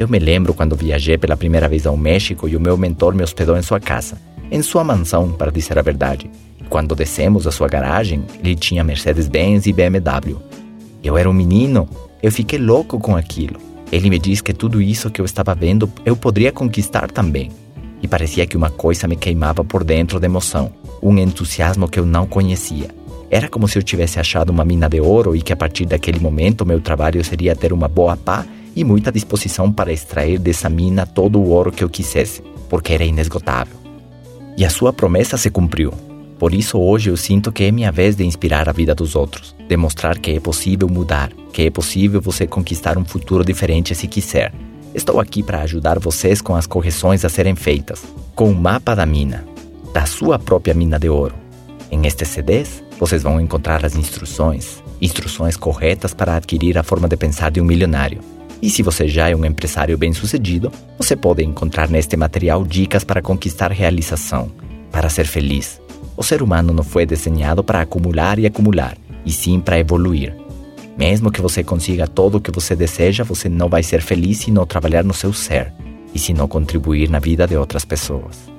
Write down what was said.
Eu me lembro quando viajei pela primeira vez ao México e o meu mentor me hospedou em sua casa, em sua mansão, para dizer a verdade. Quando descemos a sua garagem, ele tinha Mercedes-Benz e BMW. Eu era um menino, eu fiquei louco com aquilo. Ele me disse que tudo isso que eu estava vendo eu poderia conquistar também. E parecia que uma coisa me queimava por dentro de emoção, um entusiasmo que eu não conhecia. Era como se eu tivesse achado uma mina de ouro e que a partir daquele momento meu trabalho seria ter uma boa pá e muita disposição para extrair dessa mina todo o ouro que eu quisesse, porque era inesgotável. E a sua promessa se cumpriu. Por isso hoje eu sinto que é minha vez de inspirar a vida dos outros, demonstrar que é possível mudar, que é possível você conquistar um futuro diferente se quiser. Estou aqui para ajudar vocês com as correções a serem feitas, com o mapa da mina, da sua própria mina de ouro. Em estes CDs, vocês vão encontrar as instruções, instruções corretas para adquirir a forma de pensar de um milionário e se você já é um empresário bem-sucedido, você pode encontrar neste material dicas para conquistar realização, para ser feliz. O ser humano não foi desenhado para acumular e acumular, e sim para evoluir. Mesmo que você consiga tudo o que você deseja, você não vai ser feliz se não trabalhar no seu ser e se não contribuir na vida de outras pessoas.